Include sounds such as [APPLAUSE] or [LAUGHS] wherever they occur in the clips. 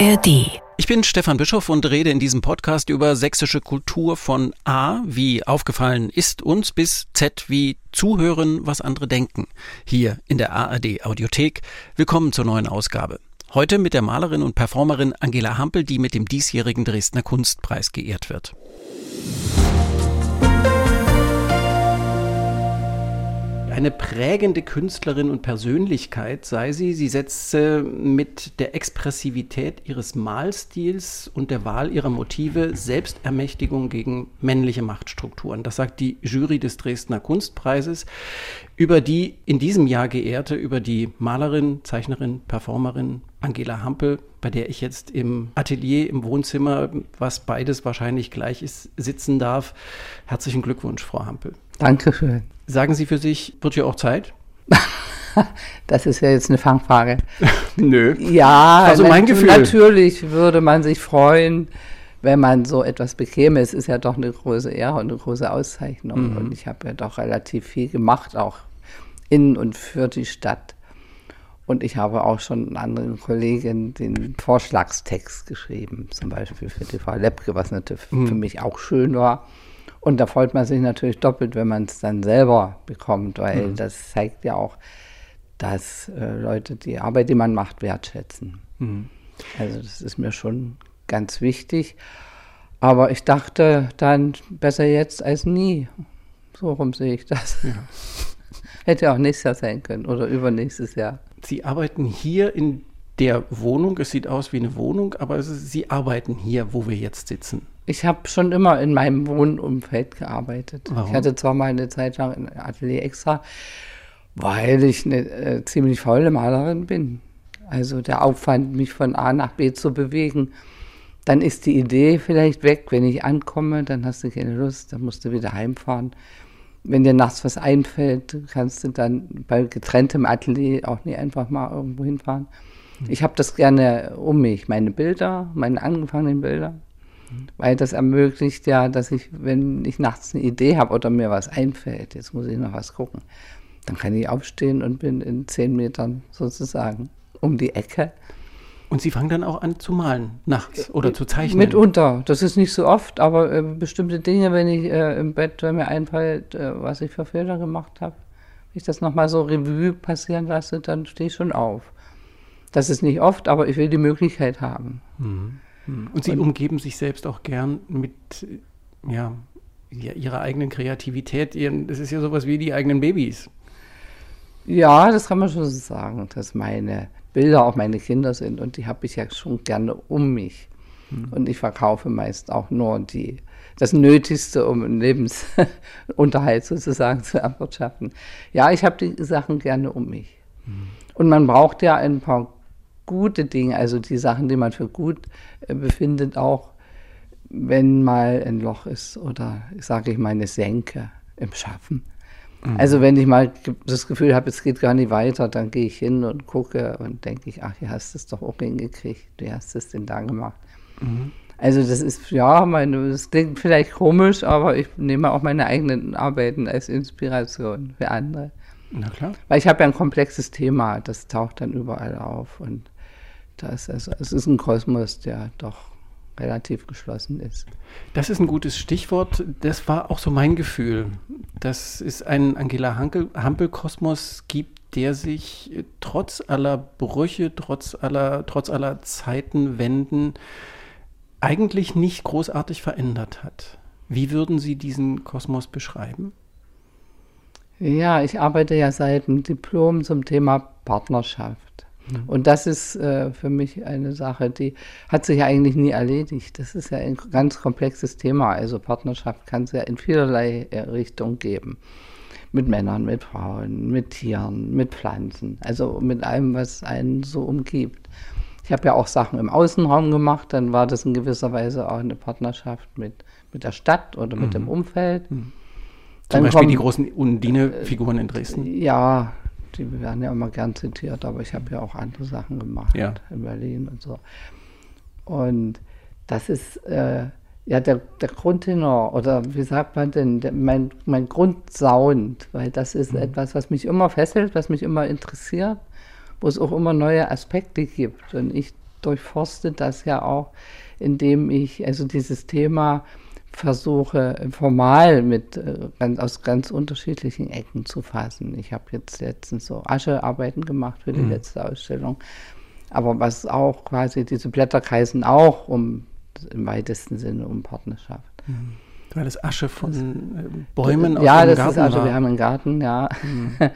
ARD. Ich bin Stefan Bischoff und rede in diesem Podcast über sächsische Kultur von A wie aufgefallen ist uns bis Z wie zuhören, was andere denken. Hier in der ARD Audiothek. Willkommen zur neuen Ausgabe. Heute mit der Malerin und Performerin Angela Hampel, die mit dem diesjährigen Dresdner Kunstpreis geehrt wird. Eine prägende Künstlerin und Persönlichkeit sei sie. Sie setze mit der Expressivität ihres Malstils und der Wahl ihrer Motive Selbstermächtigung gegen männliche Machtstrukturen. Das sagt die Jury des Dresdner Kunstpreises über die in diesem Jahr geehrte, über die Malerin, Zeichnerin, Performerin Angela Hampel, bei der ich jetzt im Atelier, im Wohnzimmer, was beides wahrscheinlich gleich ist, sitzen darf. Herzlichen Glückwunsch, Frau Hampel. Dankeschön. Sagen Sie für sich, wird ja auch Zeit? [LAUGHS] Das ist ja jetzt eine Fangfrage. [LAUGHS] Nö. Ja, also mein Gefühl. natürlich würde man sich freuen, wenn man so etwas bekäme. Es ist ja doch eine große Ehre und eine große Auszeichnung. Mhm. Und ich habe ja doch relativ viel gemacht, auch in und für die Stadt. Und ich habe auch schon anderen Kollegen den Vorschlagstext geschrieben, zum Beispiel für die Frau Lepke, was natürlich mhm. für mich auch schön war. Und da freut man sich natürlich doppelt, wenn man es dann selber bekommt, weil mhm. das zeigt ja auch, dass äh, Leute die Arbeit, die man macht, wertschätzen. Mhm. Also das ist mir schon ganz wichtig. Aber ich dachte dann, besser jetzt als nie. So rum sehe ich das. Ja. [LAUGHS] Hätte auch nächstes Jahr sein können oder übernächstes Jahr. Sie arbeiten hier in der Wohnung. Es sieht aus wie eine Wohnung, aber Sie arbeiten hier, wo wir jetzt sitzen. Ich habe schon immer in meinem Wohnumfeld gearbeitet. Warum? Ich hatte zwar mal eine Zeit lang ein Atelier extra, weil ich eine äh, ziemlich faule Malerin bin. Also der Aufwand, mich von A nach B zu bewegen, dann ist die Idee vielleicht weg. Wenn ich ankomme, dann hast du keine Lust, dann musst du wieder heimfahren. Wenn dir nachts was einfällt, kannst du dann bei getrenntem Atelier auch nicht einfach mal irgendwo hinfahren. Hm. Ich habe das gerne um mich, meine Bilder, meine angefangenen Bilder weil das ermöglicht ja, dass ich, wenn ich nachts eine Idee habe oder mir was einfällt, jetzt muss ich noch was gucken, dann kann ich aufstehen und bin in zehn Metern sozusagen um die Ecke. Und Sie fangen dann auch an zu malen nachts oder zu zeichnen? Mitunter. Das ist nicht so oft, aber äh, bestimmte Dinge, wenn ich äh, im Bett, wenn mir einfällt, äh, was ich für Fehler gemacht habe, wenn ich das nochmal so Revue passieren lasse, dann stehe ich schon auf. Das ist nicht oft, aber ich will die Möglichkeit haben. Mhm. Und Sie und, umgeben sich selbst auch gern mit ja, Ihrer eigenen Kreativität. Ihren, das ist ja sowas wie die eigenen Babys. Ja, das kann man schon so sagen, dass meine Bilder auch meine Kinder sind und die habe ich ja schon gerne um mich. Hm. Und ich verkaufe meist auch nur die, das Nötigste, um einen Lebensunterhalt [LAUGHS] sozusagen zu erwirtschaften. Ja, ich habe die Sachen gerne um mich. Hm. Und man braucht ja ein paar gute Dinge, also die Sachen, die man für gut äh, befindet, auch wenn mal ein Loch ist oder, sage ich mal, eine Senke im Schaffen. Mhm. Also wenn ich mal das Gefühl habe, es geht gar nicht weiter, dann gehe ich hin und gucke und denke ich, ach, hier hast du es doch auch hingekriegt, wie hast du es denn da gemacht? Mhm. Also das ist, ja, meine, das klingt vielleicht komisch, aber ich nehme auch meine eigenen Arbeiten als Inspiration für andere. Na klar. Weil ich habe ja ein komplexes Thema, das taucht dann überall auf und das also, es ist ein Kosmos, der doch relativ geschlossen ist. Das ist ein gutes Stichwort. Das war auch so mein Gefühl, dass es einen Angela Hampel-Kosmos gibt, der sich trotz aller Brüche, trotz aller, trotz aller Zeitenwenden eigentlich nicht großartig verändert hat. Wie würden Sie diesen Kosmos beschreiben? Ja, ich arbeite ja seit dem Diplom zum Thema Partnerschaft. Mhm. Und das ist äh, für mich eine Sache, die hat sich eigentlich nie erledigt. Das ist ja ein ganz komplexes Thema. Also Partnerschaft kann es ja in vielerlei äh, Richtungen geben. Mit Männern, mit Frauen, mit Tieren, mit Pflanzen. Also mit allem, was einen so umgibt. Ich habe ja auch Sachen im Außenraum gemacht, dann war das in gewisser Weise auch eine Partnerschaft mit, mit der Stadt oder mit mhm. dem Umfeld. Mhm. Zum Beispiel kommt, die großen Undine-Figuren in Dresden? Ja, die werden ja immer gern zitiert, aber ich habe ja auch andere Sachen gemacht ja. in Berlin und so. Und das ist äh, ja der, der Grundtenor oder wie sagt man denn, der, mein, mein Grundsound, weil das ist mhm. etwas, was mich immer fesselt, was mich immer interessiert, wo es auch immer neue Aspekte gibt. Und ich durchforstet das ja auch, indem ich also dieses Thema versuche formal mit äh, ganz, aus ganz unterschiedlichen Ecken zu fassen. Ich habe jetzt letztens so Aschearbeiten gemacht für die mhm. letzte Ausstellung. Aber was auch quasi, diese Blätter kreisen auch um im weitesten Sinne um Partnerschaft. Mhm. Weil das Asche von das, äh, Bäumen aus Ja, das Garten ist Asche, war. wir haben einen Garten, ja. Mhm. [LAUGHS]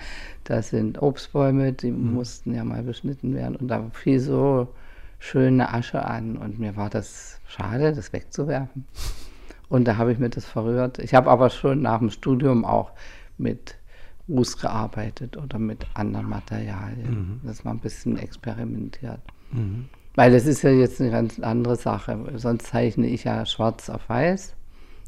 Das sind Obstbäume, die mhm. mussten ja mal beschnitten werden. Und da fiel so schöne Asche an. Und mir war das schade, das wegzuwerfen. Und da habe ich mir das verrührt. Ich habe aber schon nach dem Studium auch mit Ruß gearbeitet oder mit anderen Materialien. Mhm. Das war ein bisschen experimentiert. Mhm. Weil das ist ja jetzt eine ganz andere Sache. Sonst zeichne ich ja schwarz auf weiß.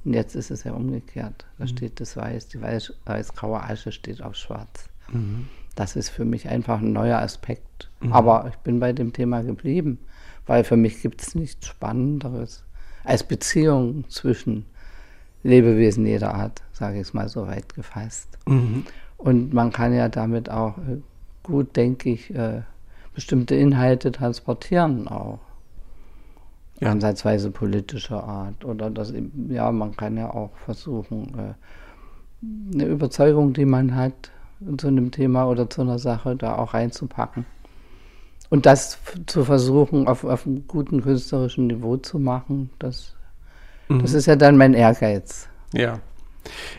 Und jetzt ist es ja umgekehrt. Da mhm. steht das Weiß, die weiß, weiß-graue Asche steht auf Schwarz. Mhm. Das ist für mich einfach ein neuer Aspekt. Mhm. Aber ich bin bei dem Thema geblieben, weil für mich gibt es nichts Spannenderes als Beziehung zwischen Lebewesen jeder Art, sage ich es mal so weit gefasst. Mhm. Und man kann ja damit auch äh, gut, denke ich, äh, bestimmte Inhalte transportieren auch. Ja. Ansatzweise politischer Art. Oder das, ja, man kann ja auch versuchen, äh, eine Überzeugung, die man hat, zu einem Thema oder zu einer Sache da auch reinzupacken. Und das zu versuchen, auf, auf einem guten künstlerischen Niveau zu machen, das, mhm. das ist ja dann mein Ehrgeiz. Ja.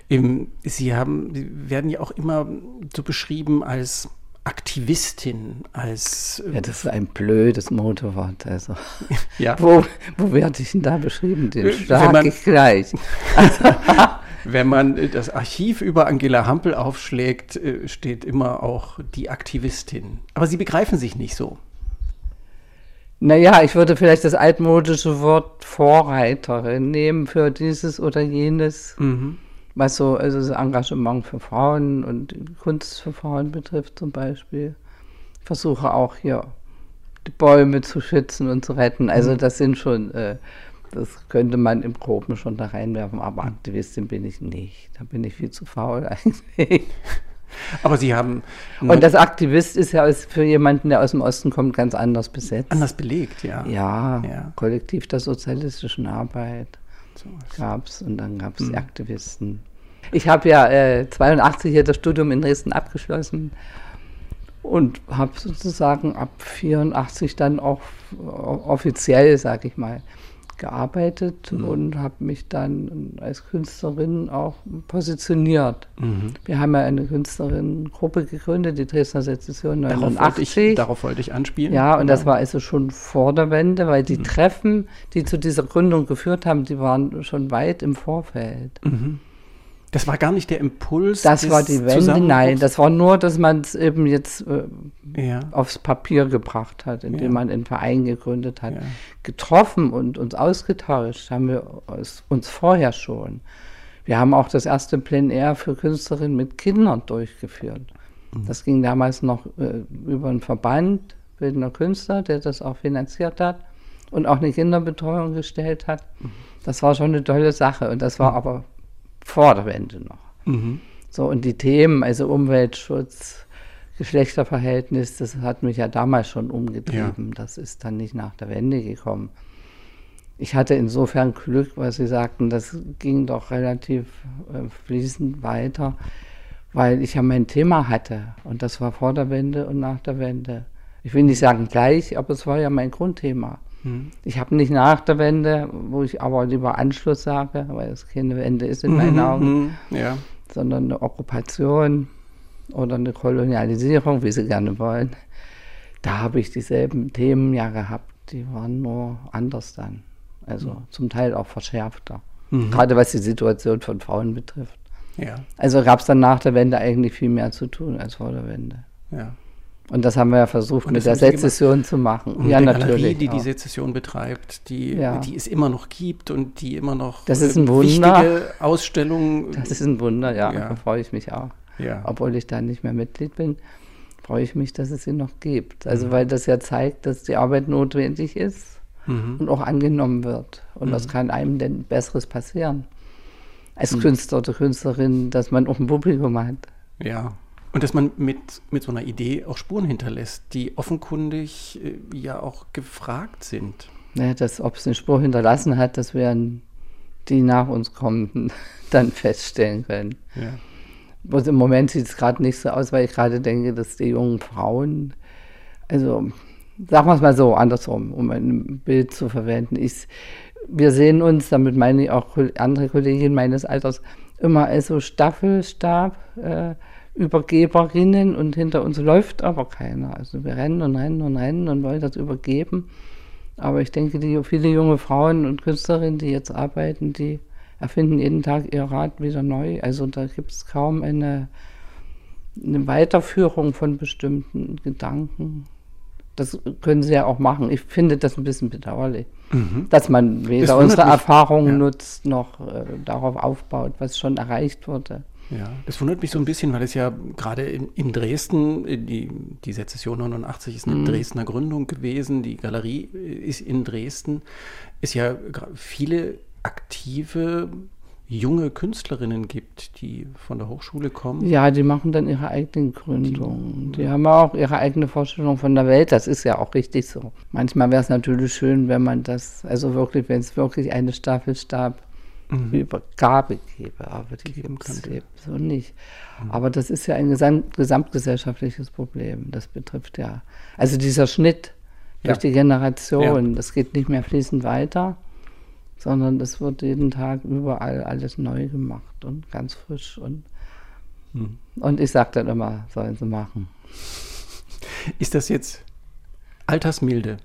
Sie haben, Sie werden ja auch immer so beschrieben als Aktivistin, als. Ja, das ist ein blödes Motorwort. Also. Ja. [LAUGHS] Wo, wo werde ich denn da beschrieben? Den schlage ich gleich. [LAUGHS] Wenn man das Archiv über Angela Hampel aufschlägt, äh, steht immer auch die Aktivistin. Aber Sie begreifen sich nicht so. Naja, ich würde vielleicht das altmodische Wort Vorreiterin nehmen für dieses oder jenes, mhm. was so also das Engagement für Frauen und Kunst für Frauen betrifft zum Beispiel. Ich versuche auch hier die Bäume zu schützen und zu retten. Also mhm. das sind schon äh, das könnte man im Groben schon da reinwerfen, aber Aktivistin bin ich nicht. Da bin ich viel zu faul [LAUGHS] eigentlich. Aber Sie haben. Und das Aktivist ist ja für jemanden, der aus dem Osten kommt, ganz anders besetzt. Anders belegt, ja. Ja, ja. Kollektiv der sozialistischen Arbeit so gab es und dann gab es mhm. Aktivisten. Ich habe ja äh, 82 hier das Studium in Dresden abgeschlossen und habe sozusagen ab 84 dann auch offiziell, sage ich mal, gearbeitet mhm. und habe mich dann als Künstlerin auch positioniert. Mhm. Wir haben ja eine Künstlerinnengruppe gegründet, die Dresdner Sezession 89. Darauf wollte, ich, darauf wollte ich anspielen. Ja, und genau. das war also schon vor der Wende, weil die mhm. Treffen, die zu dieser Gründung geführt haben, die waren schon weit im Vorfeld. Das war gar nicht der Impuls. Das war die Wende, nein. Das war nur, dass man es eben jetzt äh, ja. aufs Papier gebracht hat, indem ja. man einen Verein gegründet hat. Ja. Getroffen und uns ausgetauscht haben wir uns, uns, vorher schon. Wir haben auch das erste Plein Air für Künstlerinnen mit Kindern durchgeführt. Mhm. Das ging damals noch äh, über einen Verband bildender Künstler, der das auch finanziert hat und auch eine Kinderbetreuung gestellt hat. Mhm. Das war schon eine tolle Sache und das war mhm. aber vor der Wende noch. Mhm. So, und die Themen, also Umweltschutz, Geschlechterverhältnis, das hat mich ja damals schon umgetrieben. Ja. Das ist dann nicht nach der Wende gekommen. Ich hatte insofern Glück, weil Sie sagten, das ging doch relativ äh, fließend weiter, weil ich ja mein Thema hatte. Und das war vor der Wende und nach der Wende. Ich will nicht sagen gleich, aber es war ja mein Grundthema. Hm. Ich habe nicht nach der Wende, wo ich aber lieber Anschluss sage, weil es keine Wende ist in meinen mhm, Augen, mhm, ja. sondern eine Okkupation oder eine Kolonialisierung, wie sie gerne wollen. Da habe ich dieselben Themen ja gehabt, die waren nur anders dann. Also mhm. zum Teil auch verschärfter. Mhm. Gerade was die Situation von Frauen betrifft. Ja. Also gab es dann nach der Wende eigentlich viel mehr zu tun als vor der Wende. Ja. Und das haben wir ja versucht mit der Sezession zu machen. Und ja, natürlich. Galerie, die auch. die Sezession betreibt, die, ja. die es immer noch gibt und die immer noch das ist ein Wunder. wichtige Ausstellungen. Das ist ein Wunder, ja. ja. Da freue ich mich auch. Ja. Obwohl ich da nicht mehr Mitglied bin, freue ich mich, dass es sie noch gibt. Also mhm. weil das ja zeigt, dass die Arbeit notwendig ist mhm. und auch angenommen wird. Und mhm. was kann einem denn Besseres passieren? Als mhm. Künstler oder Künstlerin, dass man auch ein Publikum hat. Ja, Und dass man mit, mit so einer Idee auch Spuren hinterlässt, die offenkundig äh, ja auch gefragt sind. Ja, das, ob es eine Spur hinterlassen hat, das werden die nach uns kommenden [LAUGHS] dann feststellen können. Ja. Im Moment sieht es gerade nicht so aus, weil ich gerade denke, dass die jungen Frauen, also sagen wir es mal so, andersrum, um ein Bild zu verwenden. Ich, wir sehen uns, damit meine ich auch andere Kolleginnen meines Alters, immer als so Staffelstab. Äh, Übergeberinnen und hinter uns läuft aber keiner. Also wir rennen und rennen und rennen und wollen das übergeben. Aber ich denke, die viele junge Frauen und Künstlerinnen, die jetzt arbeiten, die erfinden jeden Tag ihr Rad wieder neu. Also da gibt es kaum eine, eine Weiterführung von bestimmten Gedanken. Das können sie ja auch machen. Ich finde das ein bisschen bedauerlich, mhm. dass man weder unsere Erfahrungen ja. nutzt noch äh, darauf aufbaut, was schon erreicht wurde. Ja, das wundert mich so ein bisschen, weil es ja gerade in, in, Dresden, äh, die, die Sezession 89 ist eine mhm. Dresdner Gründung gewesen, die Galerie äh, ist in Dresden, es ja viele aktive junge Künstlerinnen gibt, die von der Hochschule kommen. Ja, die machen dann ihre eigenen Gründungen. Die, die haben auch ihre eigene Vorstellung von der Welt. Das ist ja auch richtig so. Manchmal wäre es natürlich schön, wenn man das, also wirklich, wenn es wirklich eine Staffelstab mhm. Übergabe gebe, aber die gibt es eben so nicht. Mhm. Aber das ist ja ein gesamt, gesamtgesellschaftliches Problem. Das betrifft ja, also dieser Schnitt durch ja. die Generation, ja. das geht nicht mehr fließend weiter, sondern es wird jeden Tag überall alles neu gemacht und ganz frisch und mhm. und ich sage dann immer, sollen sie machen. Ist das jetzt Altersmilde?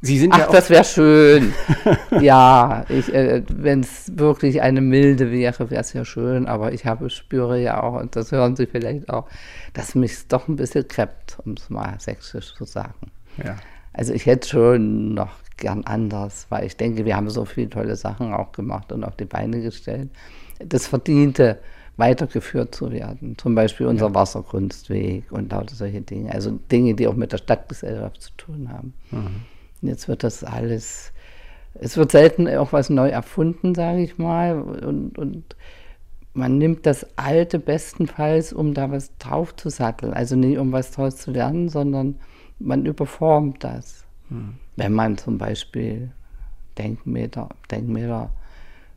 Sie sind Ach, ja das wäre schön. [LAUGHS] ja, äh, wenn es wirklich eine milde wäre, wäre es ja schön. Aber ich habe, spüre ja auch, und das hören Sie vielleicht auch, dass mich doch ein bisschen kreppt, um es mal sächsisch zu sagen. Ja. Also ich hätte schon noch gern anders, weil ich denke, wir haben so viele tolle Sachen auch gemacht und auf die Beine gestellt. Das verdiente, weitergeführt zu werden. Zum Beispiel unser ja. Wasserkunstweg und lauter solche Dinge. Also Dinge, die auch mit der Stadtgesellschaft zu tun haben. Mhm. Jetzt wird das alles, es wird selten auch was neu erfunden, sage ich mal. Und, und man nimmt das Alte bestenfalls, um da was drauf zu satteln. Also nicht um was draus zu lernen, sondern man überformt das. Hm. Wenn man zum Beispiel Denkmeter, Denkmeter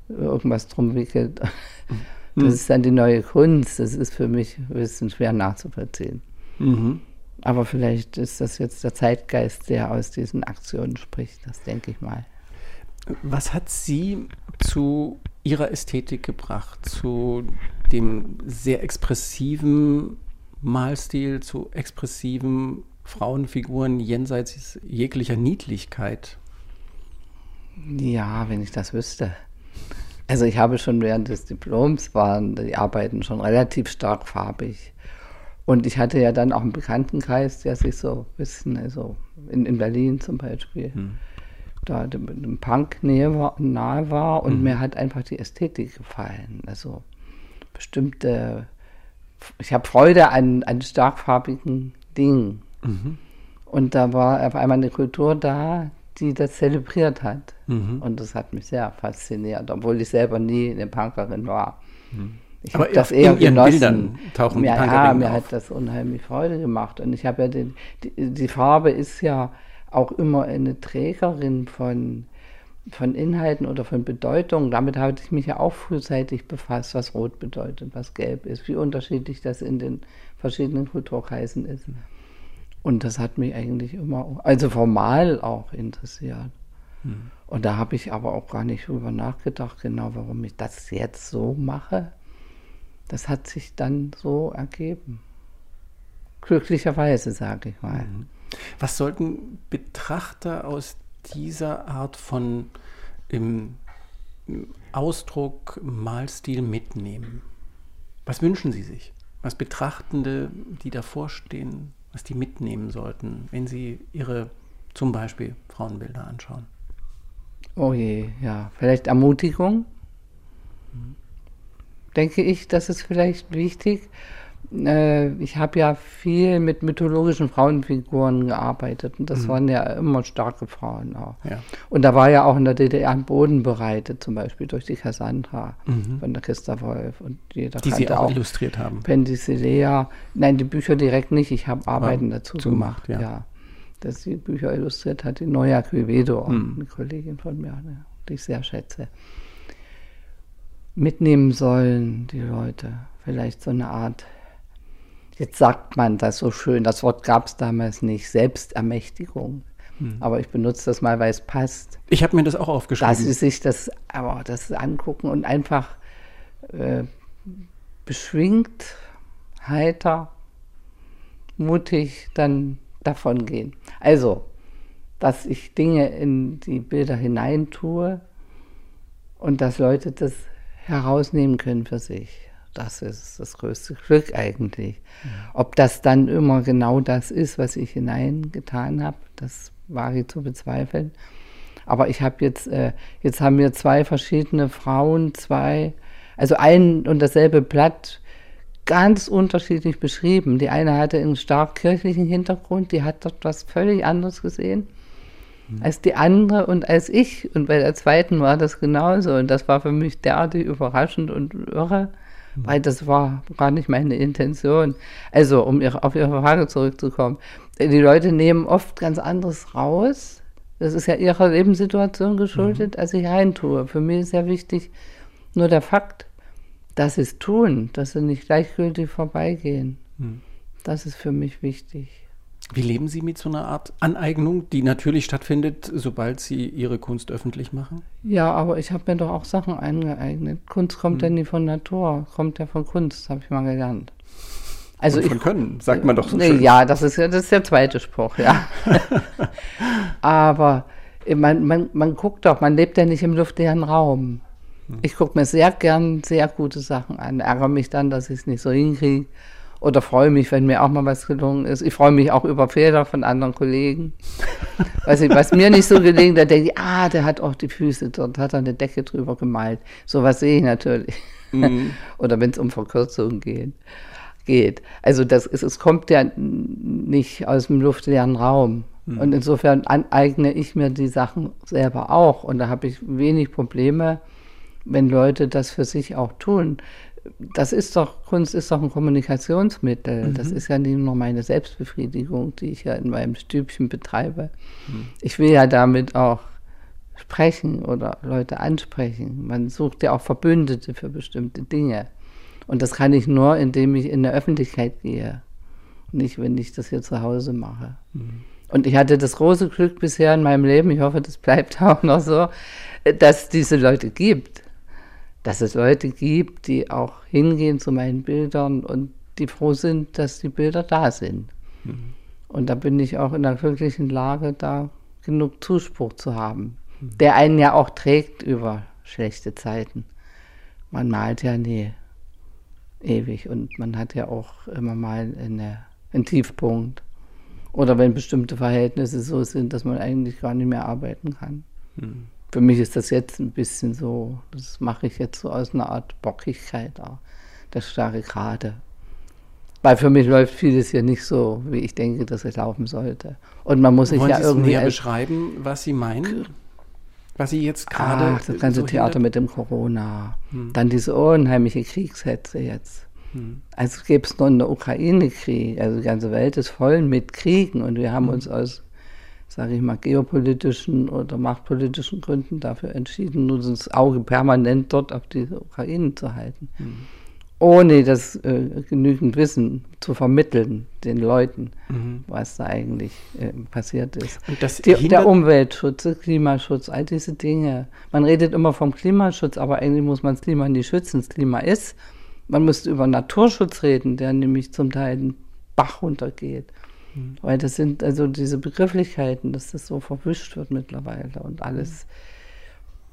irgendwas drum wickelt, [LAUGHS] hm. das ist dann die neue Kunst. Das ist für mich ein bisschen schwer nachzuvollziehen. Mhm. Aber vielleicht ist das jetzt der Zeitgeist, der aus diesen Aktionen spricht, das denke ich mal. Was hat Sie zu Ihrer Ästhetik gebracht, zu dem sehr expressiven Malstil, zu expressiven Frauenfiguren jenseits jeglicher Niedlichkeit? Ja, wenn ich das wüsste. Also ich habe schon während des Diploms waren die Arbeiten schon relativ stark farbig. Und ich hatte ja dann auch einen Bekanntenkreis, der sich so ein bisschen, also in, in Berlin zum Beispiel, hm. da dem, dem Punk war, nahe war und hm. mir hat einfach die Ästhetik gefallen. Also bestimmte, ich habe Freude an, an starkfarbigen Dingen. Mhm. Und da war auf einmal eine Kultur da, die das zelebriert hat. Mhm. Und das hat mich sehr fasziniert, obwohl ich selber nie eine Punkerin war. Mhm. Ich habe das eher in Ihren genossen. Bildern tauchen mir, Ja, mir auf. hat das unheimlich Freude gemacht. Und ich habe ja den, die, die, Farbe ist ja auch immer eine Trägerin von, von Inhalten oder von Bedeutungen. Damit habe ich mich ja auch frühzeitig befasst, was Rot bedeutet, was Gelb ist, wie unterschiedlich das in den verschiedenen Kulturkreisen ist. Und das hat mich eigentlich immer, also formal auch interessiert. Hm. Und da habe ich aber auch gar nicht drüber nachgedacht, genau warum ich das jetzt so mache das hat sich dann so ergeben. Glücklicherweise, sage ich mal. Mhm. Was sollten Betrachter aus dieser Art von im Ausdruck, Malstil mitnehmen? Was wünschen Sie sich? Was Betrachtende, die davor stehen, was die mitnehmen sollten, wenn sie ihre zum Beispiel Frauenbilder anschauen? Oh je, ja. Vielleicht Ermutigung. Mhm denke ich, das ist vielleicht wichtig. Äh, ich habe ja viel mit mythologischen Frauenfiguren gearbeitet und das mhm. waren ja immer starke Frauen auch. Ja. Und da war ja auch in der DDR ein Boden bereitet, zum Beispiel durch die Cassandra mhm. von der Christa Wolf und jeder die Sie auch, auch illustriert haben. Pendisilea. Nein, die Bücher direkt nicht. Ich habe Arbeiten ja, dazu gemacht. Ja. ja. Dass die Bücher illustriert hat, die Neue Quevedo, mhm. eine Kollegin von mir, die ich sehr schätze. Mitnehmen sollen die Leute. Vielleicht so eine Art Jetzt sagt man das so schön, das Wort gab es damals nicht, Selbstermächtigung. Hm. Aber ich benutze das mal, weil es passt. Ich habe mir das auch aufgeschrieben. Dass sie sich das, aber das angucken und einfach äh, beschwingt, heiter, mutig dann davon gehen. Also, dass ich Dinge in die Bilder hineintue und dass Leute das herausnehmen können für sich. Das ist das größte Glück eigentlich. Ob das dann immer genau das ist, was ich hineingetan habe, das wage ich zu bezweifeln. Aber ich habe jetzt, äh, jetzt haben wir zwei verschiedene Frauen, zwei, also ein und dasselbe Blatt ganz unterschiedlich beschrieben. Die eine hatte einen stark kirchlichen Hintergrund, die hat dort was völlig anderes gesehen. Als die andere und als ich. Und bei der zweiten war das genauso. Und das war für mich derartig überraschend und irre weil das war gar nicht meine Intention. Also, um auf Ihre Frage zurückzukommen. Die Leute nehmen oft ganz anderes raus. Das ist ja ihrer Lebenssituation geschuldet, mhm. als ich reintue. Für mich ist ja wichtig nur der Fakt, dass sie es tun, dass sie nicht gleichgültig vorbeigehen. Mhm. Das ist für mich wichtig. Wie leben Sie mit so einer Art Aneignung, die natürlich stattfindet, sobald Sie Ihre Kunst öffentlich machen? Ja, aber ich habe mir doch auch Sachen angeeignet. Kunst kommt hm. ja nie von Natur, kommt ja von Kunst, habe ich mal gelernt. Also Und von ich, Können, sagt man doch so schön. Ja, das ist ja das ist der zweite Spruch, ja. [LAUGHS] aber man, man, man guckt doch, man lebt ja nicht im luftleeren Raum. Hm. Ich gucke mir sehr gern sehr gute Sachen an, ärgere mich dann, dass ich es nicht so hinkriege oder freue mich, wenn mir auch mal was gelungen ist. Ich freue mich auch über Fehler von anderen Kollegen. [LAUGHS] Weiß ich, was mir nicht so gelingt, da denke ich, ah, der hat auch die Füße dort, hat er eine Decke drüber gemalt. So was sehe ich natürlich. Mhm. [LAUGHS] oder wenn es um Verkürzungen geht. geht. Also das ist, es kommt ja nicht aus dem luftleeren Raum. Mhm. Und insofern aneigne ich mir die Sachen selber auch. Und da habe ich wenig Probleme, wenn Leute das für sich auch tun das ist doch, Kunst ist doch ein Kommunikationsmittel. Mhm. Das ist ja nicht nur meine Selbstbefriedigung, die ich ja in meinem Stübchen betreibe. Mhm. Ich will ja damit auch sprechen oder Leute ansprechen. Man sucht ja auch Verbündete für bestimmte Dinge. Und das kann ich nur, indem ich in der Öffentlichkeit gehe. Nicht, wenn ich das hier zu Hause mache. Mhm. Und ich hatte das große Glück bisher in meinem Leben, ich hoffe, das bleibt [LAUGHS] auch noch so, dass es diese Leute gibt dass es Leute gibt, die auch hingehen zu meinen Bildern und die froh sind, dass die Bilder da sind. Mhm. Und da bin ich auch in der glücklichen Lage, da genug Zuspruch zu haben, mhm. der einen ja auch trägt über schlechte Zeiten. Man malt ja nie ewig und man hat ja auch immer mal eine, einen Tiefpunkt. Oder wenn bestimmte Verhältnisse so sind, dass man eigentlich gar nicht mehr arbeiten kann. Mhm. Für mich ist das jetzt ein bisschen so, das mache ich jetzt so aus einer Art Bockigkeit, auch, das starre Gerade. Weil für mich läuft vieles hier nicht so, wie ich denke, dass es laufen sollte. Und man muss sich ja irgendwie. näher beschreiben, was Sie meinen? Was Sie jetzt gerade. das ganze so Theater mit dem Corona. Hm. Dann diese unheimliche Kriegshetze jetzt. Hm. Also gäbe es nur in der Ukraine Krieg. Also die ganze Welt ist voll mit Kriegen und wir haben hm. uns aus sage ich mal, geopolitischen oder machtpolitischen Gründen dafür entschieden, nur das Auge permanent dort auf die Ukraine zu halten. Mhm. Ohne das äh, genügend Wissen zu vermitteln den Leuten, mhm. was da eigentlich äh, passiert ist. Die, der Umweltschutz, der Klimaschutz, all diese Dinge. Man redet immer vom Klimaschutz, aber eigentlich muss man das Klima nicht schützen. Das Klima ist. Man müsste über Naturschutz reden, der nämlich zum Teil den Bach runtergeht. Mhm. Weil das sind also diese Begrifflichkeiten, dass das so verwischt wird mittlerweile und alles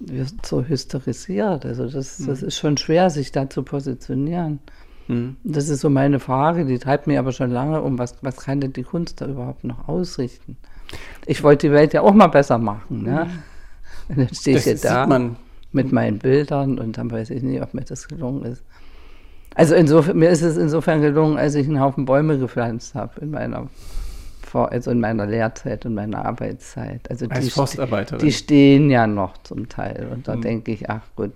wird so hysterisiert. Also das, das ist schon schwer, sich da zu positionieren. Mhm. Das ist so meine Frage, die treibt mir aber schon lange um, was, was kann denn die Kunst da überhaupt noch ausrichten? Ich wollte die Welt ja auch mal besser machen. Ne? Und [LAUGHS] dann stehe ich hier da mit meinen Bildern und dann weiß ich nicht, ob mir das gelungen ist. Also insofern, mir ist es insofern gelungen, als ich einen Haufen Bäume gepflanzt habe in meiner also in meiner Lehrzeit und meiner Arbeitszeit. Also Als die, Forstarbeiterin. Die stehen ja noch zum Teil. Und da mhm. denke ich, ach gut.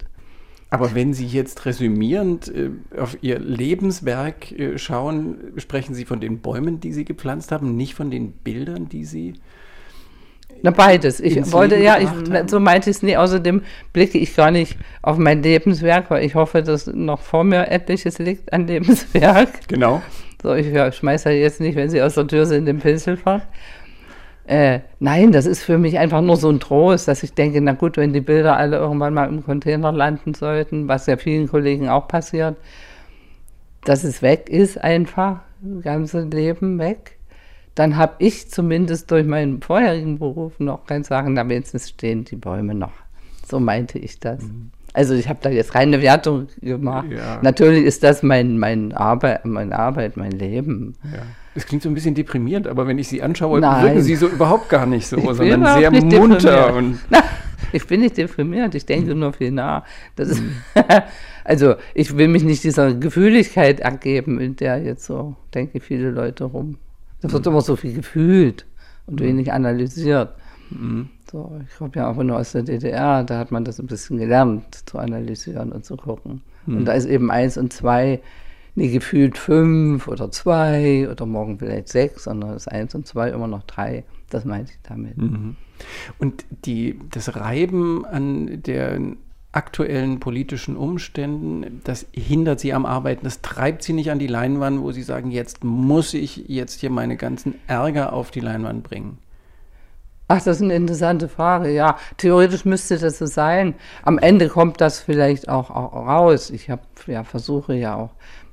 Aber wenn Sie jetzt resümierend äh, auf Ihr Lebenswerk äh, schauen, sprechen Sie von den Bäumen, die Sie gepflanzt haben, nicht von den Bildern, die Sie na, beides. Ich wollte, ja, ich, so meinte ich es nie. Außerdem blicke ich gar nicht auf mein Lebenswerk, weil ich hoffe, dass noch vor mir etliches liegt an Lebenswerk. Genau. So, ich ja, schmeiße halt jetzt nicht, wenn Sie aus der Tür sind, den Pinselfach. Äh, nein, das ist für mich einfach nur so ein Trost, dass ich denke, na gut, wenn die Bilder alle irgendwann mal im Container landen sollten, was ja vielen Kollegen auch passiert, dass es weg ist einfach, das ganze Leben weg dann habe ich zumindest durch meinen vorherigen Beruf noch kein Sagen, da wenigstens stehen die Bäume noch. So meinte ich das. Mhm. Also ich habe da jetzt reine Wertung gemacht. Ja. Natürlich ist das mein, mein Arbeit, meine Arbeit, mein Leben. Ja. Das klingt so ein bisschen deprimierend, aber wenn ich Sie anschaue, Nein. wirken Sie so überhaupt gar nicht so, sondern sehr munter. Und Na, ich bin nicht deprimiert, ich denke mhm. nur viel nach. Das ist, mhm. [LAUGHS] also ich will mich nicht dieser Gefühligkeit ergeben, in der jetzt so, denke ich, viele Leute rum da wird immer so viel gefühlt und mhm. wenig analysiert. Mhm. So, ich komme ja auch nur aus der DDR, da hat man das ein bisschen gelernt, zu analysieren und zu gucken. Mhm. Und da ist eben eins und zwei nie gefühlt fünf oder zwei oder morgen vielleicht sechs, sondern das eins und zwei immer noch drei. Das meinte ich damit. Mhm. Und die, das Reiben an der aktuellen politischen Umständen, das hindert sie am Arbeiten, das treibt sie nicht an die Leinwand, wo sie sagen, jetzt muss ich jetzt hier meine ganzen Ärger auf die Leinwand bringen? Ach, das ist eine interessante Frage. Ja, theoretisch müsste das so sein. Am Ende kommt das vielleicht auch, auch raus. Ich habe ja versuche ja auch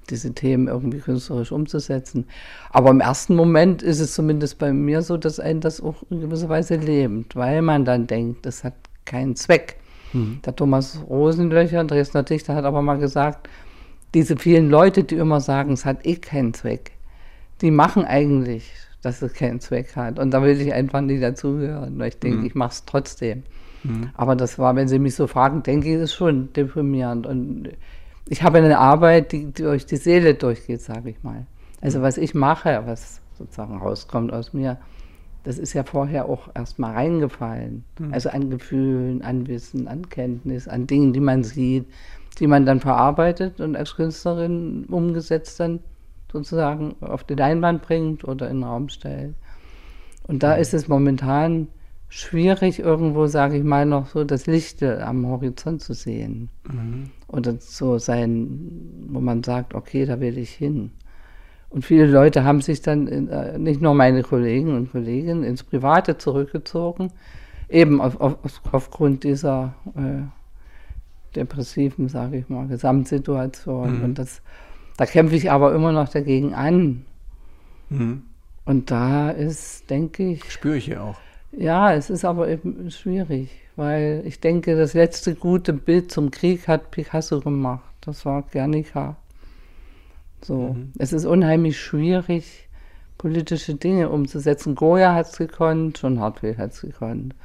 diese Themen irgendwie künstlerisch umzusetzen. Aber im ersten Moment ist es zumindest bei mir so, dass einen das auch in gewisser Weise lebt, weil man dann denkt, das hat keinen Zweck. Mhm. Der Thomas Rosenlöcher, Dresdner Dichter, hat aber mal gesagt, diese vielen Leute, die immer sagen, es hat eh keinen Zweck, die machen eigentlich, dass es keinen Zweck hat. Und da will ich einfach nicht dazugehören, weil ich denke, mhm. ich mache es trotzdem. Mhm. Aber das war, wenn Sie mich so fragen, denke ich, ist schon deprimierend. Und ich habe eine Arbeit, die durch die Seele durchgeht, sage ich mal. Also mhm. was ich mache, was sozusagen rauskommt aus mir, das ist ja vorher auch erstmal reingefallen. Mhm. Also an Gefühlen, an Wissen, an Kenntnis, an Dingen, die man sieht, die man dann verarbeitet und als Künstlerin umgesetzt dann sozusagen auf die Leinwand bringt oder in den Raum stellt. Und da mhm. ist es momentan schwierig, irgendwo, sage ich mal, noch so das Licht am Horizont zu sehen. Mhm. Oder so sein, wo man sagt, okay, da will ich hin. Und viele Leute haben sich dann, äh, nicht nur meine Kollegen und Kolleginnen, ins Private zurückgezogen, eben auf, auf, aufgrund dieser äh, depressiven, sage ich mal, Gesamtsituation. Mhm. Und das, da kämpfe ich aber immer noch dagegen an. Mhm. Und da ist, denke ich. Spüre ich ja auch. Ja, es ist aber eben schwierig, weil ich denke, das letzte gute Bild zum Krieg hat Picasso gemacht. Das war Guernica. So, mhm. es ist unheimlich schwierig, politische Dinge umzusetzen. Goya hat es gekonnt, John Hartwell hat es gekonnt.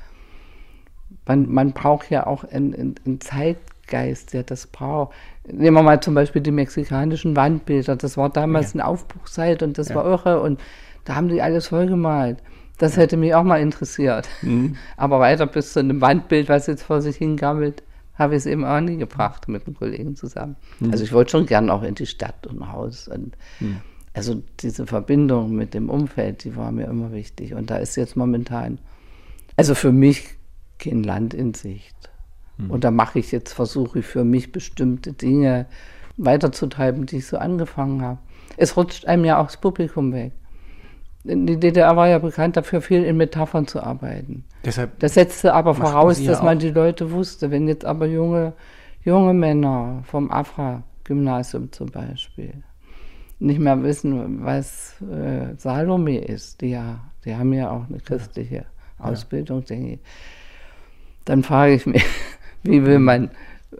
Man, man braucht ja auch einen, einen Zeitgeist, der das braucht. Nehmen wir mal zum Beispiel die mexikanischen Wandbilder. Das war damals ja. eine Aufbruchszeit und das ja. war irre und da haben die alles vollgemalt. Das ja. hätte mich auch mal interessiert. Mhm. [LAUGHS] Aber weiter bis zu einem Wandbild, was jetzt vor sich hingammelt, habe ich es eben auch nie gebracht mit einem Kollegen zusammen. Mhm. Also ich wollte schon gern auch in die Stadt und Haus. Und mhm. Also diese Verbindung mit dem Umfeld, die war mir immer wichtig. Und da ist jetzt momentan, also für mich kein Land in Sicht. Mhm. Und da mache ich jetzt, versuche ich für mich bestimmte Dinge weiterzutreiben, die ich so angefangen habe. Es rutscht einem ja auch das Publikum weg die DDR war ja bekannt dafür, viel in Metaphern zu arbeiten. Deshalb das setzte aber voraus, dass man die Leute wusste. Wenn jetzt aber junge, junge Männer vom Afra-Gymnasium zum Beispiel nicht mehr wissen, was äh, Salome ist, die, ja, die haben ja auch eine christliche ja. Ausbildung, ja. denke ich, dann frage ich mich, [LAUGHS] wie will man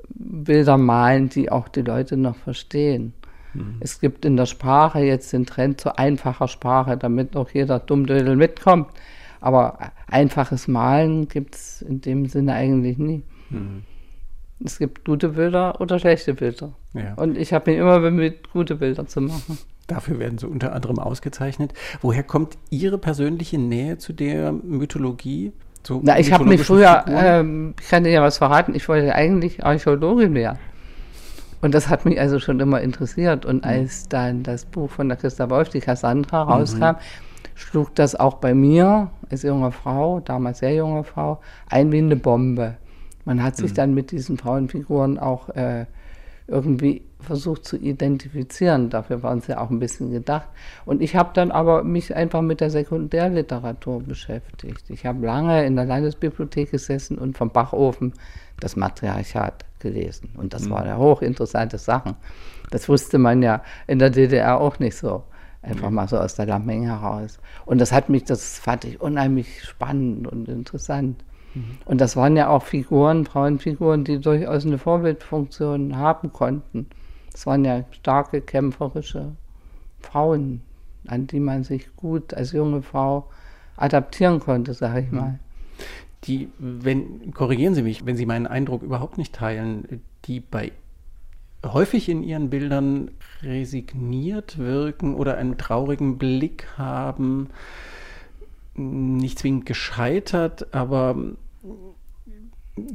Bilder malen, die auch die Leute noch verstehen? Mhm. Es gibt in der Sprache jetzt den Trend zu einfacher Sprache, damit auch jeder Dummdödel mitkommt. Aber einfaches Malen gibt es in dem Sinne eigentlich nie. Mhm. Es gibt gute Bilder oder schlechte Bilder. Ja. Und ich habe mich immer bemüht, gute Bilder zu machen. Dafür werden sie unter anderem ausgezeichnet. Woher kommt Ihre persönliche Nähe zu der Mythologie? So Na, ich habe mich früher, ähm, ich kann dir ja was verraten, ich wollte eigentlich Archäologin werden. Und das hat mich also schon immer interessiert. Und mhm. als dann das Buch von der Christa Wolf, die Cassandra, mhm. rauskam, mhm. schlug das auch bei mir als junge Frau, damals sehr junge Frau, ein wie eine Bombe. Man hat sich mhm. dann mit diesen Frauenfiguren auch äh, irgendwie versucht zu identifizieren. Dafür waren sie auch ein bisschen gedacht. Und ich habe dann aber mich einfach mit der Sekundärliteratur beschäftigt. Ich habe lange in der Landesbibliothek gesessen und vom Bachofen das Matriarchat gelesen. Und das mhm. waren ja hochinteressante Sachen. Das wusste man ja in der DDR auch nicht so. Einfach mhm. mal so aus der Lameng heraus. Und das hat mich, das fand ich unheimlich spannend und interessant. Mhm. Und das waren ja auch Figuren, Frauenfiguren, die durchaus eine Vorbildfunktion haben konnten. Das waren ja starke, kämpferische Frauen, an die man sich gut als junge Frau adaptieren konnte, sage ich mhm. mal. Die, wenn, korrigieren Sie mich, wenn Sie meinen Eindruck überhaupt nicht teilen, die bei häufig in ihren Bildern resigniert wirken oder einen traurigen Blick haben, nicht zwingend gescheitert, aber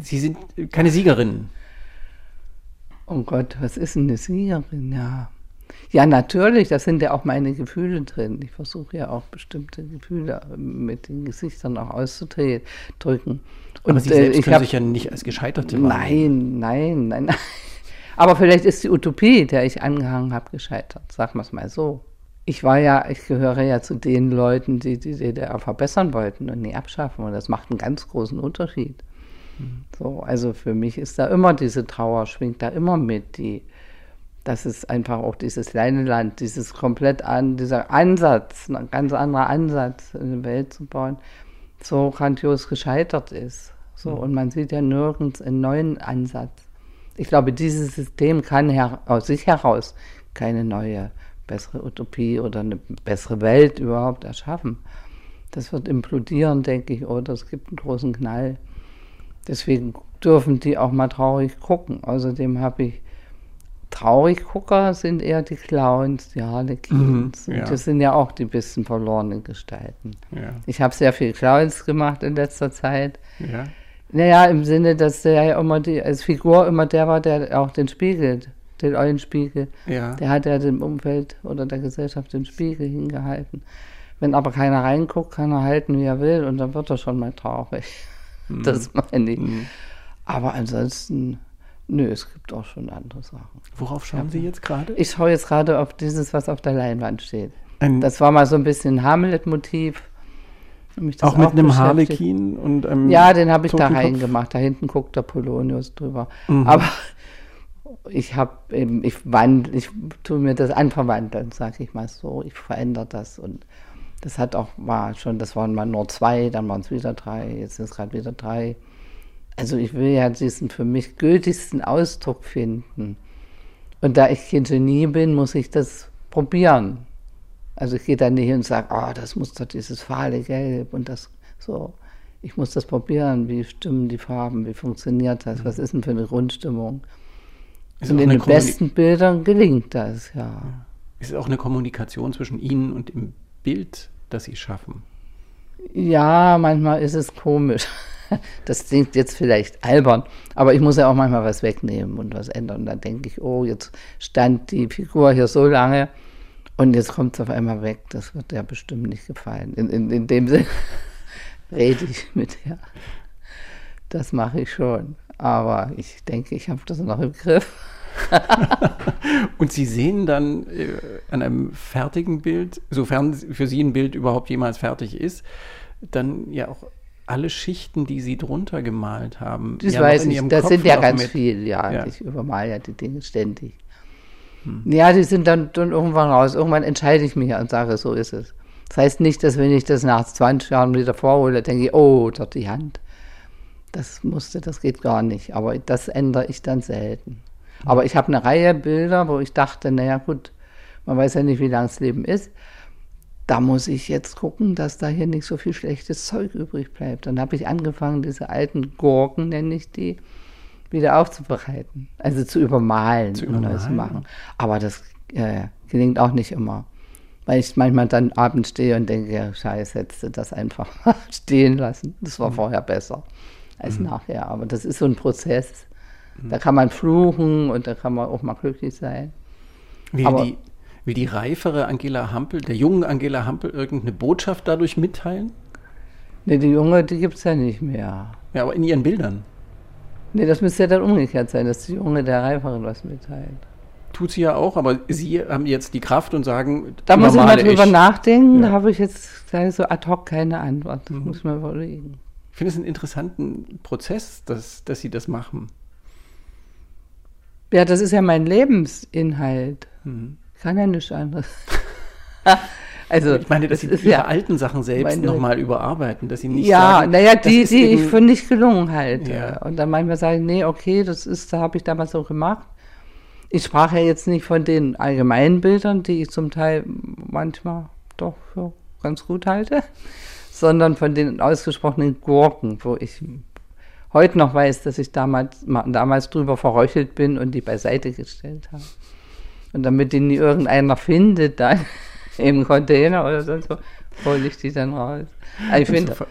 Sie sind keine Siegerin. Oh Gott, was ist denn eine Siegerin? Ja. Ja, natürlich, da sind ja auch meine Gefühle drin. Ich versuche ja auch bestimmte Gefühle mit den Gesichtern auch auszudrücken. Und Aber Sie selbst äh, können hab, sich ja nicht als Gescheiterte Nein, nein, nein, nein. [LAUGHS] Aber vielleicht ist die Utopie, der ich angehangen habe, gescheitert. Sagen wir es mal so. Ich war ja, ich gehöre ja zu den Leuten, die die DDR verbessern wollten und nie abschaffen. Und das macht einen ganz großen Unterschied. So, also für mich ist da immer diese Trauer, schwingt da immer mit. Die, das ist einfach auch dieses kleine Land, dieses komplett an, dieser Ansatz, ein ganz anderer Ansatz, eine Welt zu bauen, so grandios gescheitert ist. So, mhm. und man sieht ja nirgends einen neuen Ansatz. Ich glaube, dieses System kann aus sich heraus keine neue, bessere Utopie oder eine bessere Welt überhaupt erschaffen. Das wird implodieren, denke ich, oder es gibt einen großen Knall. Deswegen dürfen die auch mal traurig gucken. Außerdem habe ich Trauriggucker sind eher die Clowns, die Harlequins. Mhm, ja. Das sind ja auch die bisschen verlorenen Gestalten. Ja. Ich habe sehr viel Clowns gemacht in letzter Zeit. Ja. Naja, im Sinne, dass der ja immer die, als Figur immer der war, der auch den Spiegel, den Eulenspiegel, ja. der hat ja dem Umfeld oder der Gesellschaft den Spiegel hingehalten. Wenn aber keiner reinguckt, kann er halten, wie er will, und dann wird er schon mal traurig. Mhm. Das meine ich. Mhm. Aber ansonsten, nö, es gibt auch schon andere Sachen. Worauf schauen ja. Sie jetzt gerade? Ich schaue jetzt gerade auf dieses, was auf der Leinwand steht. Ein das war mal so ein bisschen Hamlet-Motiv. Auch mit auch einem Harlekin und einem Ja, den habe ich da reingemacht. Da hinten guckt der Polonius drüber. Mhm. Aber ich habe eben, ich wandle, ich tue mir das anverwandeln, sage ich mal so. Ich verändere das und das hat auch, war schon, das waren mal nur zwei, dann waren es wieder drei, jetzt sind es gerade wieder drei. Also ich will ja diesen für mich gültigsten Ausdruck finden. Und da ich kein Genie bin, muss ich das probieren. Also ich gehe da nicht hin und sage, oh, das muss doch dieses fahle Gelb und das so. Ich muss das probieren, wie stimmen die Farben, wie funktioniert das, was ist denn für eine Grundstimmung. Ist und in den besten Bildern gelingt das, ja. Ist es auch eine Kommunikation zwischen Ihnen und dem Bild, das Sie schaffen? Ja, manchmal ist es komisch. [LAUGHS] Das klingt jetzt vielleicht albern, aber ich muss ja auch manchmal was wegnehmen und was ändern. Dann denke ich, oh, jetzt stand die Figur hier so lange und jetzt kommt es auf einmal weg. Das wird ja bestimmt nicht gefallen. In, in, in dem Sinne [LAUGHS] rede ich mit ihr. Das mache ich schon. Aber ich denke, ich habe das noch im Griff. [LAUGHS] und Sie sehen dann äh, an einem fertigen Bild, sofern für Sie ein Bild überhaupt jemals fertig ist, dann ja auch alle Schichten, die Sie drunter gemalt haben. Das ja weiß ich, das Kopf sind ja ganz viele, ja. ja. Ich übermale ja die Dinge ständig. Hm. Ja, die sind dann, dann irgendwann raus. Irgendwann entscheide ich mich und sage, so ist es. Das heißt nicht, dass wenn ich das nach 20 Jahren wieder vorhole, denke ich, oh, dort die Hand. Das musste, das geht gar nicht. Aber das ändere ich dann selten. Aber ich habe eine Reihe Bilder, wo ich dachte, naja gut, man weiß ja nicht, wie lang das Leben ist. Da muss ich jetzt gucken, dass da hier nicht so viel schlechtes Zeug übrig bleibt. Dann habe ich angefangen, diese alten Gurken, nenne ich die, wieder aufzubereiten. Also zu übermalen, Zu und neu zu übermalen. machen. Aber das äh, gelingt auch nicht immer. Weil ich manchmal dann abends stehe und denke, ja, scheiße, hättest du das einfach [LAUGHS] stehen lassen. Das Mhm. war vorher besser als nachher. Aber das ist so ein Prozess. Da kann man fluchen und da kann man auch mal glücklich sein. Will Aber- die, will die reifere Angela Hampel, der jungen Angela Hampel, irgendeine Botschaft dadurch mitteilen? Ne, die Junge, die gibt es ja nicht mehr. Ja, aber in ihren Bildern. Ne, das müsste ja dann umgekehrt sein, dass die Junge der Reiferen was mitteilt. Tut sie ja auch, aber Sie haben jetzt die Kraft und sagen, Da muss ich mal drüber Ich. nachdenken. Ja. Da habe ich jetzt so ad hoc keine Antwort. Das Mhm. muss mal überlegen. Ich finde es einen interessanten Prozess, dass, dass Sie das machen. Ja, das ist ja mein Lebensinhalt. Mhm. Ich kann ja nichts anderes. [LAUGHS] also, Ich meine, dass das Sie Ihre ja, alten Sachen selbst nochmal überarbeiten, dass Sie nicht ja, sagen, naja, die, die ich eben- für nicht gelungen halte. Ja. Und dann manchmal sage ich, nee, okay, das ist, da habe ich damals so gemacht. Ich sprach ja jetzt nicht von den allgemeinen Bildern, die ich zum Teil manchmal doch für ganz gut halte, sondern von den ausgesprochenen Gurken, wo ich heute noch weiß, dass ich damals, ma- damals drüber verröchelt bin und die beiseite gestellt habe. Und damit die nie irgendeiner findet, dann [LAUGHS] im Container oder sonst wo, hole ich die dann raus. Also ich Also,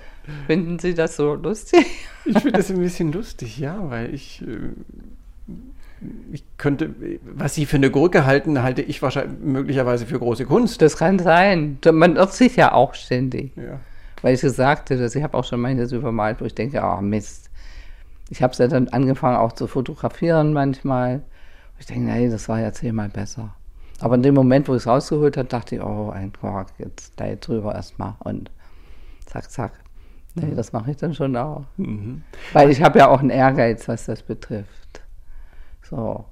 finden Sie das so lustig? Ich finde das [LAUGHS] ein bisschen lustig, ja, weil ich, äh, ich könnte, was Sie für eine Gurke halten, halte ich wahrscheinlich möglicherweise für große Kunst. Das kann sein. Man irrt sich ja auch ständig. Ja. Weil ich es sagte, dass ich habe auch schon manches übermalt, wo ich denke, ah Mist. Ich habe es ja dann angefangen auch zu fotografieren manchmal. Ich denke, nee, das war ja zehnmal besser. Aber in dem Moment, wo ich es rausgeholt habe, dachte ich, oh, ein Quark, jetzt gleich drüber erstmal und zack, zack. Nee, das mache ich dann schon auch. Mhm. Weil ich habe ja auch einen Ehrgeiz, was das betrifft. So.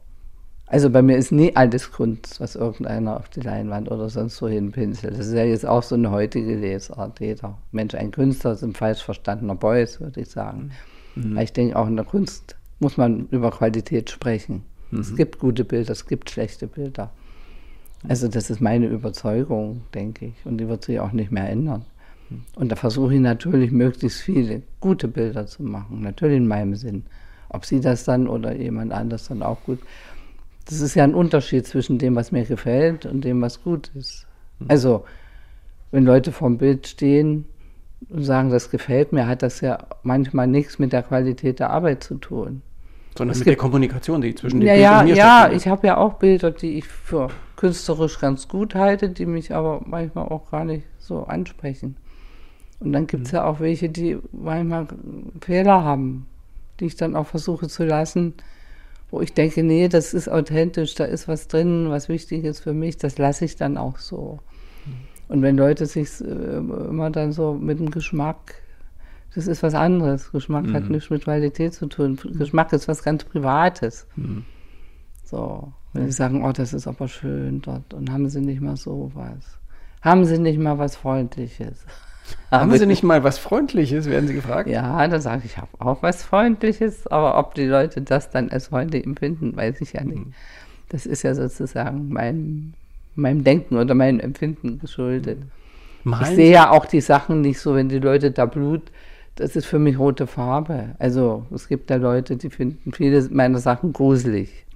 Also bei mir ist nie alles Kunst, was irgendeiner auf die Leinwand oder sonst so hinpinselt. Das ist ja jetzt auch so eine heutige Lesart. Jeder Mensch ein Künstler ist ein falsch verstandener Beuys, würde ich sagen. Weil ich denke, auch in der Kunst muss man über Qualität sprechen. Es gibt gute Bilder, es gibt schlechte Bilder. Also das ist meine Überzeugung, denke ich. Und die wird sich auch nicht mehr ändern. Und da versuche ich natürlich möglichst viele gute Bilder zu machen. Natürlich in meinem Sinn. Ob sie das dann oder jemand anders dann auch gut. Das ist ja ein Unterschied zwischen dem, was mir gefällt und dem, was gut ist. Also, wenn Leute vorm Bild stehen sagen, das gefällt mir, hat das ja manchmal nichts mit der Qualität der Arbeit zu tun. Sondern Es mit gibt- der Kommunikation, die zwischen dem Ja, Bild ja, und mir ja, ich habe ja auch Bilder, die ich für künstlerisch ganz gut halte, die mich aber manchmal auch gar nicht so ansprechen. Und dann gibt es ja auch welche, die manchmal Fehler haben, die ich dann auch versuche zu lassen, wo ich denke, nee, das ist authentisch, da ist was drin, was wichtig ist für mich, das lasse ich dann auch so. Und wenn Leute sich äh, immer dann so mit dem Geschmack, das ist was anderes. Geschmack hat nichts mit Qualität zu tun. Geschmack ist was ganz Privates. So, wenn sie sagen, oh, das ist aber schön dort und haben sie nicht mal sowas. Haben sie nicht mal was Freundliches. [LAUGHS] Haben Sie nicht mal was Freundliches, werden Sie gefragt? Ja, dann sage ich, ich habe auch was Freundliches, aber ob die Leute das dann als freundlich empfinden, weiß ich ja nicht. Das ist ja sozusagen meinem, meinem Denken oder meinem Empfinden geschuldet. Malen Ich sehe ja auch die Sachen nicht so, wenn die Leute da Blut, das ist für mich rote Farbe. Also es gibt ja Leute, die finden viele meiner Sachen gruselig.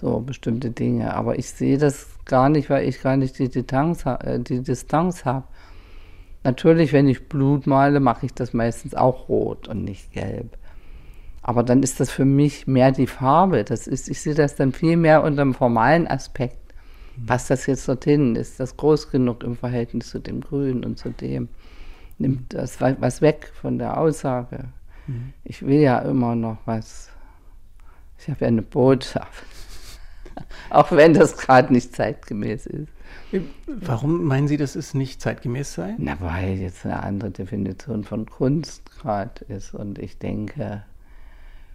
So bestimmte Dinge. Aber ich sehe das gar nicht, weil ich gar nicht die Distanz, äh, die Distanz habe. Natürlich, wenn ich Blut male, mache ich das meistens auch rot und nicht gelb. Aber dann ist das für mich mehr die Farbe. Das ist, ich sehe das dann viel mehr unter dem formalen Aspekt. Was das jetzt dorthin ist, das groß genug im Verhältnis zu dem Grün und zu dem. Nimmt das wa- was weg von der Aussage. Ich will ja immer noch was. Ich habe ja eine Botschaft. [LAUGHS] Auch wenn das gerade nicht zeitgemäß ist. Warum meinen Sie, dass es nicht zeitgemäß sei? Na, weil jetzt eine andere Definition von Kunst gerade ist. Und ich denke,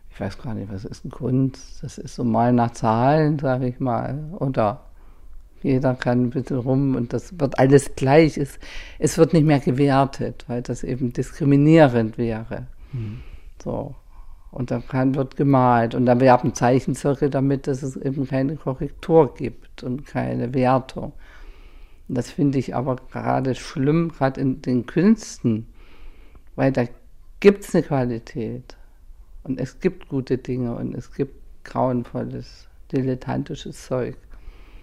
ich weiß gar nicht, was ist Kunst? Das ist so mal nach Zahlen, sage ich mal. Oder jeder kann ein bisschen rum und das wird alles gleich. Es, es wird nicht mehr gewertet, weil das eben diskriminierend wäre. So. Und dann kann, wird gemalt und dann werben Zeichenzirkel damit, dass es eben keine Korrektur gibt und keine Wertung. Und das finde ich aber gerade schlimm, gerade in den Künsten, weil da gibt es eine Qualität. Und es gibt gute Dinge und es gibt grauenvolles, dilettantisches Zeug.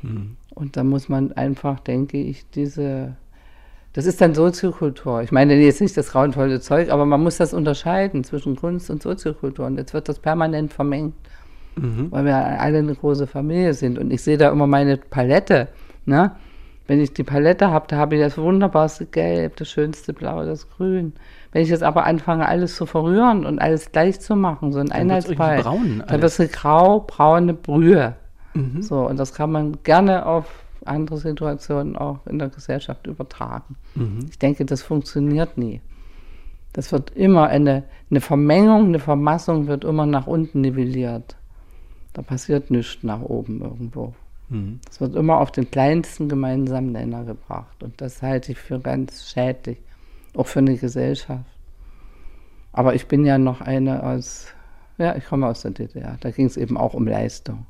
Mhm. Und da muss man einfach, denke ich, diese, das ist dann Soziokultur. Ich meine jetzt nicht das grauenvolle Zeug, aber man muss das unterscheiden zwischen Kunst und Soziokultur. Und jetzt wird das permanent vermengt, mhm. weil wir alle eine große Familie sind. Und ich sehe da immer meine Palette. Ne? Wenn ich die Palette habe, da habe ich das wunderbarste Gelb, das schönste Blau, das Grün. Wenn ich jetzt aber anfange, alles zu verrühren und alles gleich zu machen, so ein Einheitsbrei, dann wird es eine grau-braune Brühe. Mhm. So, und das kann man gerne auf andere Situationen auch in der Gesellschaft übertragen. Mhm. Ich denke, das funktioniert nie. Das wird immer eine, eine Vermengung, eine Vermassung wird immer nach unten nivelliert. Da passiert nichts nach oben irgendwo. Mhm. Es wird immer auf den kleinsten gemeinsamen Nenner gebracht. Und das halte ich für ganz schädlich, auch für eine Gesellschaft. Aber ich bin ja noch eine aus, ja, ich komme aus der DDR. Da ging es eben auch um Leistung.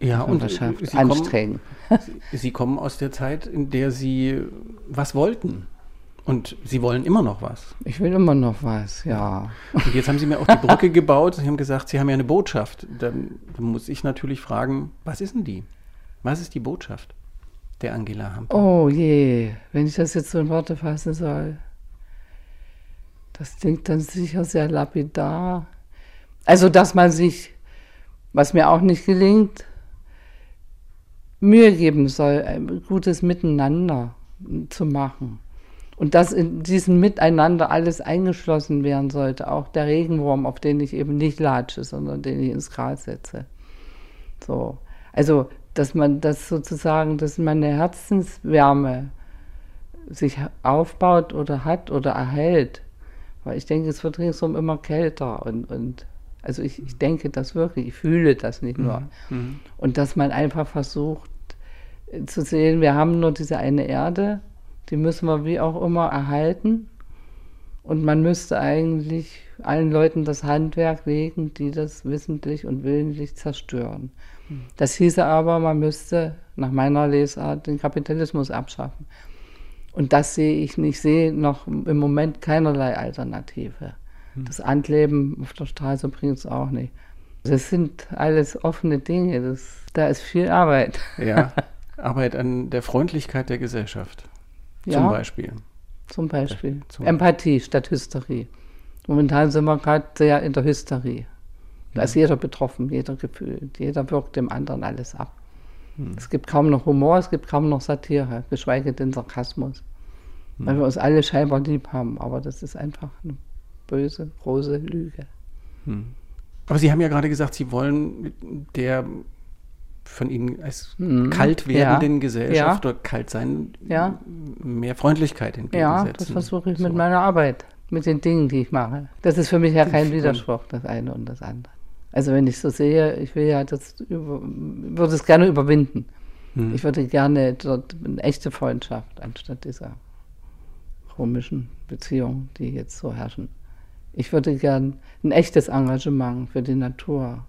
Ja, und [LAUGHS] Sie anstrengend. Kommen, Sie kommen aus der Zeit, in der Sie was wollten. Und Sie wollen immer noch was. Ich will immer noch was, ja. Und jetzt haben Sie mir auch die Brücke [LAUGHS] gebaut. Sie haben gesagt, Sie haben ja eine Botschaft. Dann, dann muss ich natürlich fragen, was ist denn die? Was ist die Botschaft der Angela Hamper? Oh je, wenn ich das jetzt so in Worte fassen soll. Das klingt dann sicher sehr lapidar. Also, dass man sich, was mir auch nicht gelingt, Mühe geben soll, ein gutes Miteinander zu machen. Und dass in diesem Miteinander alles eingeschlossen werden sollte, auch der Regenwurm, auf den ich eben nicht latsche, sondern den ich ins Gras setze. So. Also dass man das sozusagen, dass meine Herzenswärme sich aufbaut oder hat oder erhält. Weil ich denke, es wird ringsum immer kälter und, und also ich, ich denke das wirklich, ich fühle das nicht nur. Mhm. mhm. Und dass man einfach versucht äh, zu sehen, wir haben nur diese eine Erde, die müssen wir wie auch immer erhalten. Und man müsste eigentlich allen Leuten das Handwerk legen, die das wissentlich und willentlich zerstören. Das hieße aber, man müsste nach meiner Lesart den Kapitalismus abschaffen. Und das sehe ich nicht, ich sehe noch im Moment keinerlei Alternative. Hm. Das Antleben auf der Straße bringt es auch nicht. Das sind alles offene Dinge, das, da ist viel Arbeit. Ja, [LAUGHS] Arbeit an der Freundlichkeit der Gesellschaft. Zum ja, Beispiel. Zum Beispiel. Zum Empathie statt Hysterie. Momentan sind wir gerade sehr in der Hysterie. Da ist jeder betroffen, jeder gefühlt, jeder wirkt dem anderen alles ab. Hm. Es gibt kaum noch Humor, es gibt kaum noch Satire, geschweige denn Sarkasmus. Hm. Weil wir uns alle scheinbar lieb haben, aber das ist einfach eine böse, große Lüge. Hm. Aber Sie haben ja gerade gesagt, Sie wollen der von Ihnen als hm. kalt werdenden ja. Gesellschaft ja. oder kalt sein, ja. mehr Freundlichkeit entgegensetzen. Ja, das versuche ich so. mit meiner Arbeit, mit den Dingen, die ich mache. Das ist für mich ja kein Widerspruch, das eine und das andere. Also wenn ich so sehe, ich will ja das über, würde es gerne überwinden. Hm. Ich würde gerne dort eine echte Freundschaft anstatt dieser komischen Beziehungen, die jetzt so herrschen. Ich würde gern ein echtes Engagement für die Natur.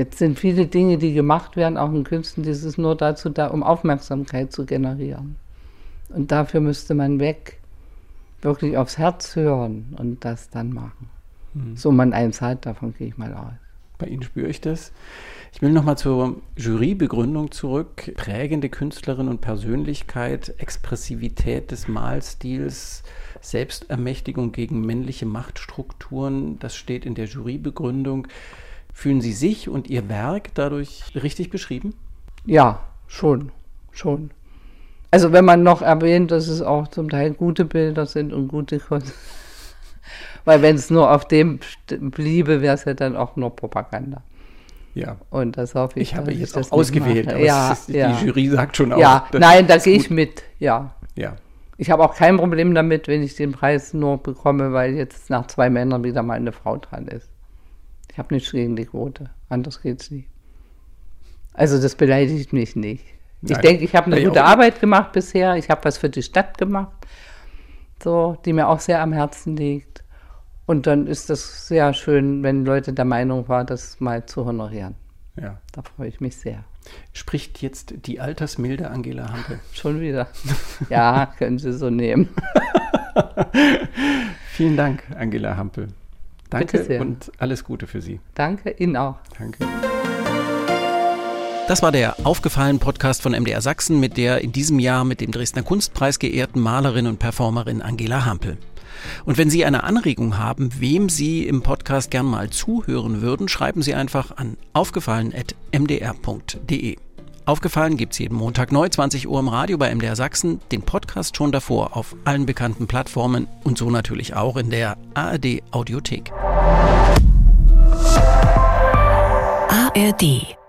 Jetzt sind viele Dinge, die gemacht werden, auch in Künsten, die ist nur dazu da, um Aufmerksamkeit zu generieren. Und dafür müsste man weg, wirklich aufs Herz hören und das dann machen. Mhm. So man eins hat, davon gehe ich mal aus. Bei Ihnen spüre ich das. Ich will nochmal zur Jurybegründung zurück. Prägende Künstlerin und Persönlichkeit, Expressivität des Malstils, Selbstermächtigung gegen männliche Machtstrukturen, das steht in der Jurybegründung. Fühlen Sie sich und Ihr Werk dadurch richtig beschrieben? Ja, schon, schon. Also wenn man noch erwähnt, dass es auch zum Teil gute Bilder sind und gute Kunst. [LAUGHS] Weil wenn es nur auf dem bliebe, wäre es ja dann auch nur Propaganda. Ja. Und das hoffe ich. Ich habe jetzt auch ausgewählt, aber ja, ist, ja. die Jury sagt schon auch. Ja, nein, da gehe ich mit, ja. Ja. Ich habe auch kein Problem damit, wenn ich den Preis nur bekomme, weil jetzt nach zwei Männern wieder mal eine Frau dran ist. Ich habe nichts gegen die Quote. Anders geht's nicht. Also das beleidigt mich nicht. Nein. Ich denke, ich habe eine gute Arbeit gemacht bisher. Ich habe was für die Stadt gemacht, so, die mir auch sehr am Herzen liegt. Und dann ist das sehr schön, wenn Leute der Meinung waren, das mal zu honorieren. Ja. Da freue ich mich sehr. Spricht jetzt die altersmilde Angela Hampel. [LAUGHS] Schon wieder. Ja, können Sie so nehmen. [LAUGHS] Vielen Dank, Angela Hampel. Danke und alles Gute für Sie. Danke Ihnen auch. Danke. Das war der aufgefallen Podcast von MDR Sachsen mit der in diesem Jahr mit dem Dresdner Kunstpreis geehrten Malerin und Performerin Angela Hampel. Und wenn Sie eine Anregung haben, wem Sie im Podcast gern mal zuhören würden, schreiben Sie einfach an aufgefallen.mdr.de. Aufgefallen gibt es jeden Montag neu, 20 Uhr im Radio bei MDR Sachsen, den Podcast schon davor auf allen bekannten Plattformen und so natürlich auch in der ARD Audiothek. ARD